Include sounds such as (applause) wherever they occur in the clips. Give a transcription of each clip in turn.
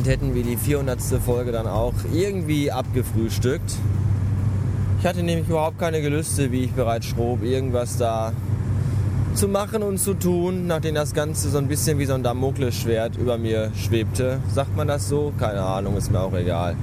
damit hätten wir die 400. Folge dann auch irgendwie abgefrühstückt. Ich hatte nämlich überhaupt keine Gelüste, wie ich bereits schrob, irgendwas da zu machen und zu tun, nachdem das Ganze so ein bisschen wie so ein Damoklesschwert über mir schwebte. Sagt man das so? Keine Ahnung, ist mir auch egal.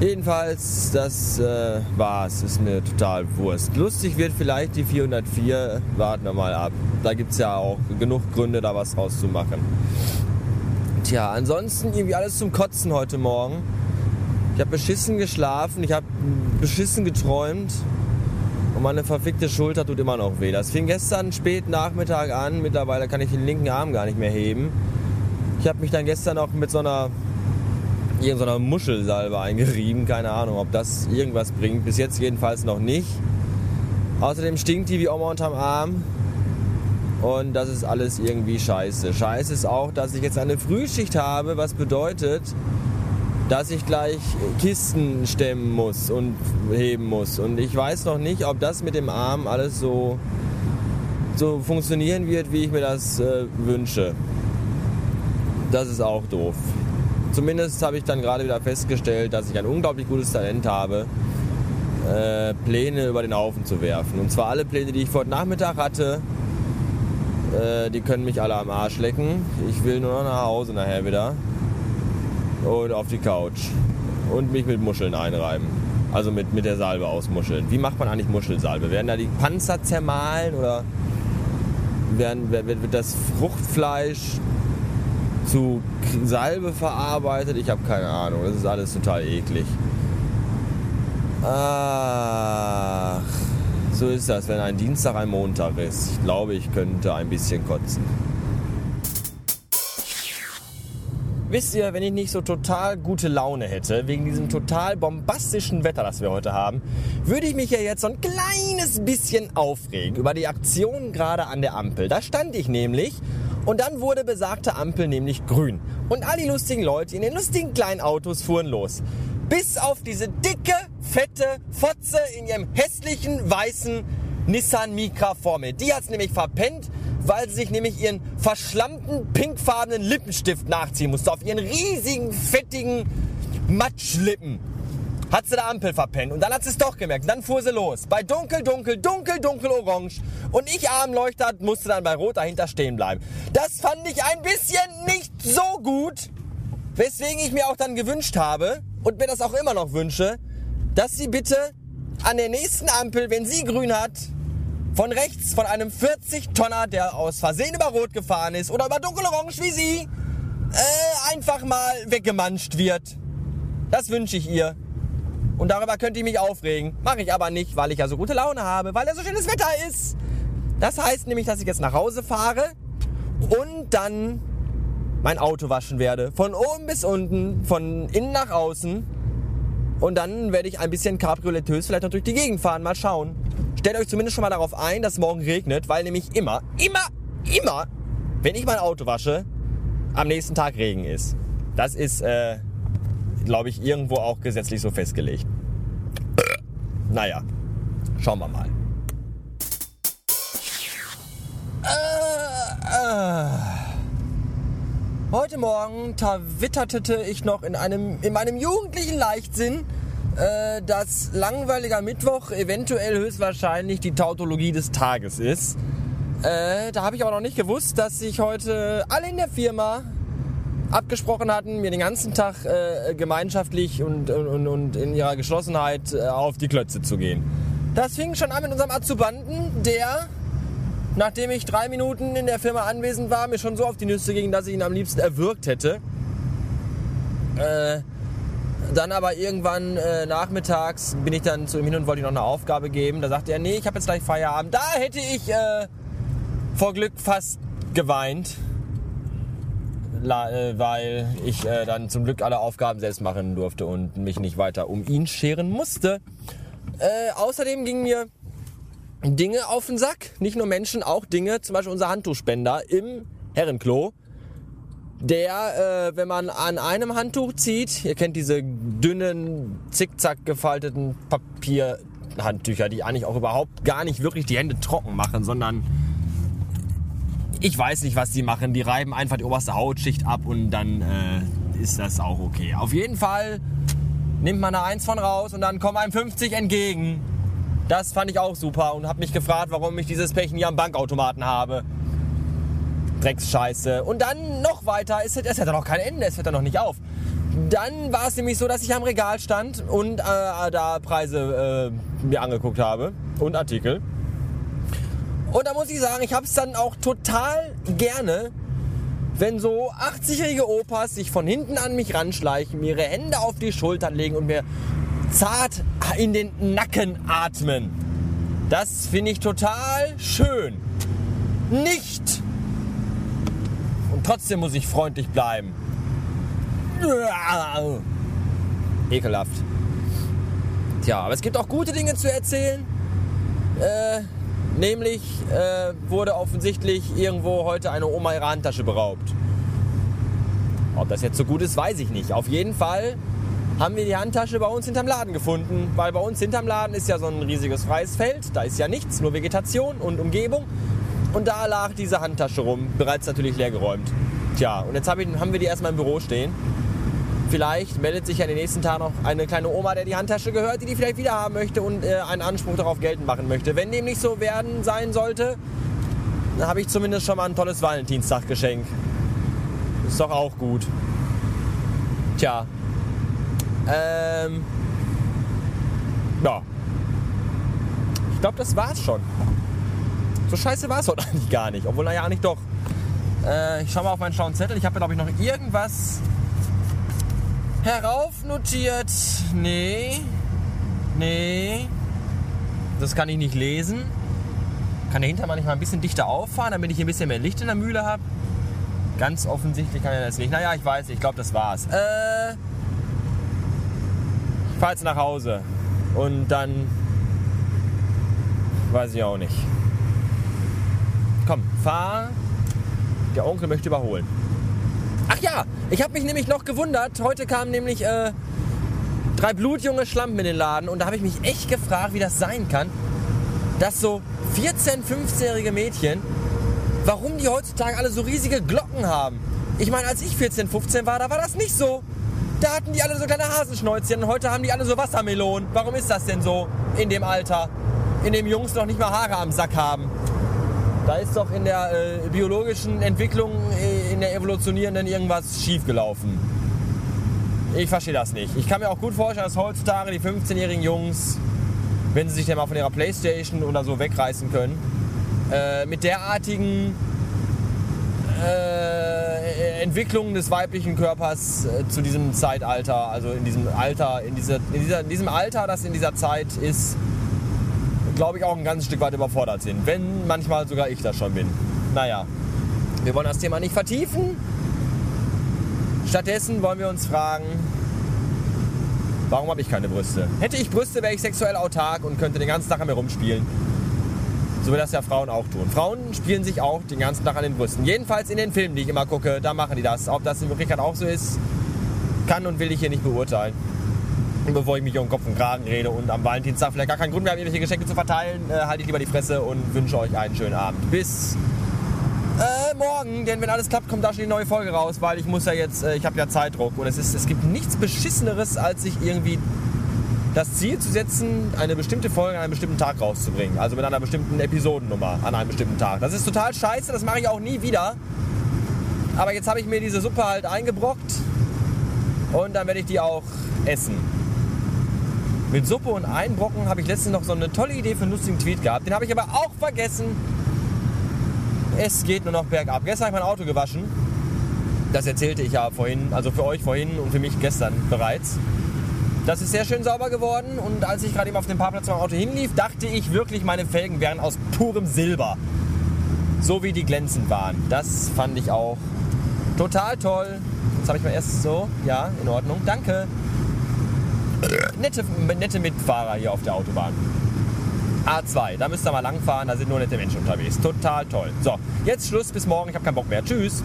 Jedenfalls, das äh, war's, ist mir total Wurst. Lustig wird vielleicht die 404, warten wir mal ab. Da gibt es ja auch genug Gründe, da was rauszumachen. Tja, ansonsten irgendwie alles zum Kotzen heute Morgen. Ich habe beschissen geschlafen, ich habe beschissen geträumt und meine verfickte Schulter tut immer noch weh. Das fing gestern spät Nachmittag an, mittlerweile kann ich den linken Arm gar nicht mehr heben. Ich habe mich dann gestern auch mit so einer irgendeiner Muschelsalbe eingerieben, keine Ahnung, ob das irgendwas bringt. Bis jetzt jedenfalls noch nicht. Außerdem stinkt die wie Oma unterm Arm. Und das ist alles irgendwie scheiße. Scheiße ist auch, dass ich jetzt eine Frühschicht habe, was bedeutet, dass ich gleich Kisten stemmen muss und heben muss. Und ich weiß noch nicht, ob das mit dem Arm alles so, so funktionieren wird, wie ich mir das äh, wünsche. Das ist auch doof. Zumindest habe ich dann gerade wieder festgestellt, dass ich ein unglaublich gutes Talent habe, äh, Pläne über den Haufen zu werfen. Und zwar alle Pläne, die ich vor Nachmittag hatte, äh, die können mich alle am Arsch lecken. Ich will nur noch nach Hause nachher wieder und auf die Couch und mich mit Muscheln einreiben. Also mit, mit der Salbe ausmuscheln. Wie macht man eigentlich Muschelsalbe? Werden da die Panzer zermahlen oder werden, wird, wird das Fruchtfleisch zu Salbe verarbeitet? Ich habe keine Ahnung. Das ist alles total eklig. Ach, so ist das, wenn ein Dienstag ein Montag ist. Ich glaube, ich könnte ein bisschen kotzen. Wisst ihr, wenn ich nicht so total gute Laune hätte, wegen diesem total bombastischen Wetter, das wir heute haben, würde ich mich ja jetzt so ein kleines bisschen aufregen über die Aktion gerade an der Ampel. Da stand ich nämlich und dann wurde besagte Ampel nämlich grün. Und all die lustigen Leute in den lustigen kleinen Autos fuhren los. Bis auf diese dicke, fette Fotze in ihrem hässlichen, weißen Nissan Micra vor mir. Die hat's nämlich verpennt, weil sie sich nämlich ihren verschlammten, pinkfarbenen Lippenstift nachziehen musste. Auf ihren riesigen, fettigen Matschlippen. Hat sie der Ampel verpennt und dann hat sie es doch gemerkt. Und dann fuhr sie los. Bei dunkel, dunkel, dunkel, dunkel, orange. Und ich, Armleuchter, musste dann bei rot dahinter stehen bleiben. Das fand ich ein bisschen nicht so gut. Weswegen ich mir auch dann gewünscht habe und mir das auch immer noch wünsche, dass sie bitte an der nächsten Ampel, wenn sie grün hat, von rechts von einem 40-Tonner, der aus Versehen über Rot gefahren ist oder über dunkelorange wie Sie, äh, einfach mal weggemanscht wird. Das wünsche ich ihr. Und darüber könnt ihr mich aufregen. Mache ich aber nicht, weil ich ja so gute Laune habe, weil ja so schönes Wetter ist. Das heißt nämlich, dass ich jetzt nach Hause fahre und dann mein Auto waschen werde. Von oben bis unten, von innen nach außen. Und dann werde ich ein bisschen cabrioletös vielleicht noch durch die Gegend fahren. Mal schauen. Stellt euch zumindest schon mal darauf ein, dass morgen regnet, weil nämlich immer, immer, immer, wenn ich mein Auto wasche, am nächsten Tag Regen ist. Das ist, äh, glaube ich, irgendwo auch gesetzlich so festgelegt. Naja, schauen wir mal. Heute Morgen tawitterte ich noch in, einem, in meinem jugendlichen Leichtsinn, äh, dass langweiliger Mittwoch eventuell höchstwahrscheinlich die Tautologie des Tages ist. Äh, da habe ich aber noch nicht gewusst, dass sich heute alle in der Firma abgesprochen hatten, mir den ganzen Tag äh, gemeinschaftlich und, und, und in ihrer Geschlossenheit äh, auf die Klötze zu gehen. Das fing schon an mit unserem Azubanden, der, nachdem ich drei Minuten in der Firma anwesend war, mir schon so auf die Nüsse ging, dass ich ihn am liebsten erwürgt hätte. Äh, dann aber irgendwann äh, nachmittags bin ich dann zu ihm hin und wollte ihm noch eine Aufgabe geben. Da sagte er, nee, ich habe jetzt gleich Feierabend. Da hätte ich äh, vor Glück fast geweint, La, äh, weil ich äh, dann zum Glück alle Aufgaben selbst machen durfte und mich nicht weiter um ihn scheren musste. Äh, außerdem gingen mir Dinge auf den Sack. Nicht nur Menschen, auch Dinge. Zum Beispiel unser Handtuchspender im Herrenklo der, äh, wenn man an einem Handtuch zieht, ihr kennt diese dünnen, zickzack gefalteten Papierhandtücher, die eigentlich auch überhaupt gar nicht wirklich die Hände trocken machen, sondern ich weiß nicht, was die machen. Die reiben einfach die oberste Hautschicht ab und dann äh, ist das auch okay. Auf jeden Fall nimmt man eine 1 von raus und dann kommen einem 50 entgegen. Das fand ich auch super und habe mich gefragt, warum ich dieses Pech nie am Bankautomaten habe. Drecksscheiße. Und dann noch weiter, es, hat ja noch kein Ende, es hört ja noch nicht auf. Dann war es nämlich so, dass ich am Regal stand und äh, da Preise äh, mir angeguckt habe und Artikel. Und da muss ich sagen, ich habe es dann auch total gerne, wenn so 80-jährige Opas sich von hinten an mich ranschleichen, mir ihre Hände auf die Schultern legen und mir zart in den Nacken atmen. Das finde ich total schön. Nicht! Und trotzdem muss ich freundlich bleiben. Ekelhaft. Tja, aber es gibt auch gute Dinge zu erzählen. Äh, nämlich äh, wurde offensichtlich irgendwo heute eine Oma ihre Handtasche beraubt. Ob das jetzt so gut ist, weiß ich nicht. Auf jeden Fall haben wir die Handtasche bei uns hinterm Laden gefunden, weil bei uns hinterm Laden ist ja so ein riesiges freies Feld, da ist ja nichts, nur Vegetation und Umgebung. Und da lag diese Handtasche rum, bereits natürlich leergeräumt. Tja, und jetzt hab ich, haben wir die erstmal im Büro stehen. Vielleicht meldet sich ja in den nächsten Tagen noch eine kleine Oma, der die Handtasche gehört, die die vielleicht wieder haben möchte und äh, einen Anspruch darauf geltend machen möchte. Wenn dem nicht so werden sein sollte, dann habe ich zumindest schon mal ein tolles Valentinstaggeschenk. Ist doch auch gut. Tja. Ähm. Ja. Ich glaube, das war's schon. So scheiße war es heute (laughs) eigentlich gar nicht. Obwohl, naja, nicht doch. Äh, ich schaue mal auf meinen schlauen Zettel. Ich habe, glaube ich, noch irgendwas heraufnotiert. Nee. Nee. Das kann ich nicht lesen. Kann der Hintermann nicht mal ein bisschen dichter auffahren, damit ich ein bisschen mehr Licht in der Mühle habe? Ganz offensichtlich kann er das nicht. Naja, ich weiß, ich glaube, das war's. Äh, fahre jetzt nach Hause. Und dann weiß ich auch nicht. Komm, fahr. Der Onkel möchte überholen. Ach ja, ich habe mich nämlich noch gewundert. Heute kamen nämlich äh, drei blutjunge Schlampen in den Laden und da habe ich mich echt gefragt, wie das sein kann, dass so 14-, 15-jährige Mädchen, warum die heutzutage alle so riesige Glocken haben. Ich meine, als ich 14, 15 war, da war das nicht so. Da hatten die alle so kleine Hasenschnäuzchen und heute haben die alle so Wassermelonen. Warum ist das denn so in dem Alter? In dem Jungs noch nicht mal Haare am Sack haben. Da ist doch in der äh, biologischen Entwicklung, äh, in der evolutionierenden irgendwas schiefgelaufen. Ich verstehe das nicht. Ich kann mir auch gut vorstellen, dass heutzutage die 15-jährigen Jungs, wenn sie sich dann mal von ihrer Playstation oder so wegreißen können, äh, mit derartigen äh, Entwicklungen des weiblichen Körpers äh, zu diesem Zeitalter, also in diesem Alter, in, dieser, in, dieser, in diesem Alter, das in dieser Zeit ist, glaube ich, auch ein ganzes Stück weit überfordert sind. Wenn manchmal sogar ich das schon bin. Naja, wir wollen das Thema nicht vertiefen. Stattdessen wollen wir uns fragen, warum habe ich keine Brüste? Hätte ich Brüste, wäre ich sexuell autark und könnte den ganzen Tag an mir rumspielen. So wie das ja Frauen auch tun. Frauen spielen sich auch den ganzen Tag an den Brüsten. Jedenfalls in den Filmen, die ich immer gucke, da machen die das. Ob das in Wirklichkeit auch so ist, kann und will ich hier nicht beurteilen. Und bevor ich mich um Kopf und Kragen rede und am Valentinstag vielleicht gar keinen Grund mehr habe, irgendwelche Geschenke zu verteilen, äh, halte ich lieber die Fresse und wünsche euch einen schönen Abend. Bis äh, morgen, denn wenn alles klappt, kommt da schon die neue Folge raus, weil ich muss ja jetzt, äh, ich habe ja Zeitdruck und es, ist, es gibt nichts Beschisseneres, als sich irgendwie das Ziel zu setzen, eine bestimmte Folge an einem bestimmten Tag rauszubringen. Also mit einer bestimmten Episodennummer an einem bestimmten Tag. Das ist total scheiße, das mache ich auch nie wieder. Aber jetzt habe ich mir diese Suppe halt eingebrockt und dann werde ich die auch essen. Mit Suppe und Einbrocken habe ich letztens noch so eine tolle Idee für einen lustigen Tweet gehabt. Den habe ich aber auch vergessen. Es geht nur noch bergab. Gestern habe ich mein Auto gewaschen. Das erzählte ich ja vorhin, also für euch vorhin und für mich gestern bereits. Das ist sehr schön sauber geworden und als ich gerade eben auf dem Parkplatz mein Auto hinlief, dachte ich wirklich, meine Felgen wären aus purem Silber. So wie die glänzend waren. Das fand ich auch total toll. Jetzt habe ich mal erst so, ja, in Ordnung, danke. Nette, nette Mitfahrer hier auf der Autobahn. A2, da müsst ihr mal langfahren, da sind nur nette Menschen unterwegs. Total toll. So, jetzt Schluss, bis morgen, ich habe keinen Bock mehr. Tschüss.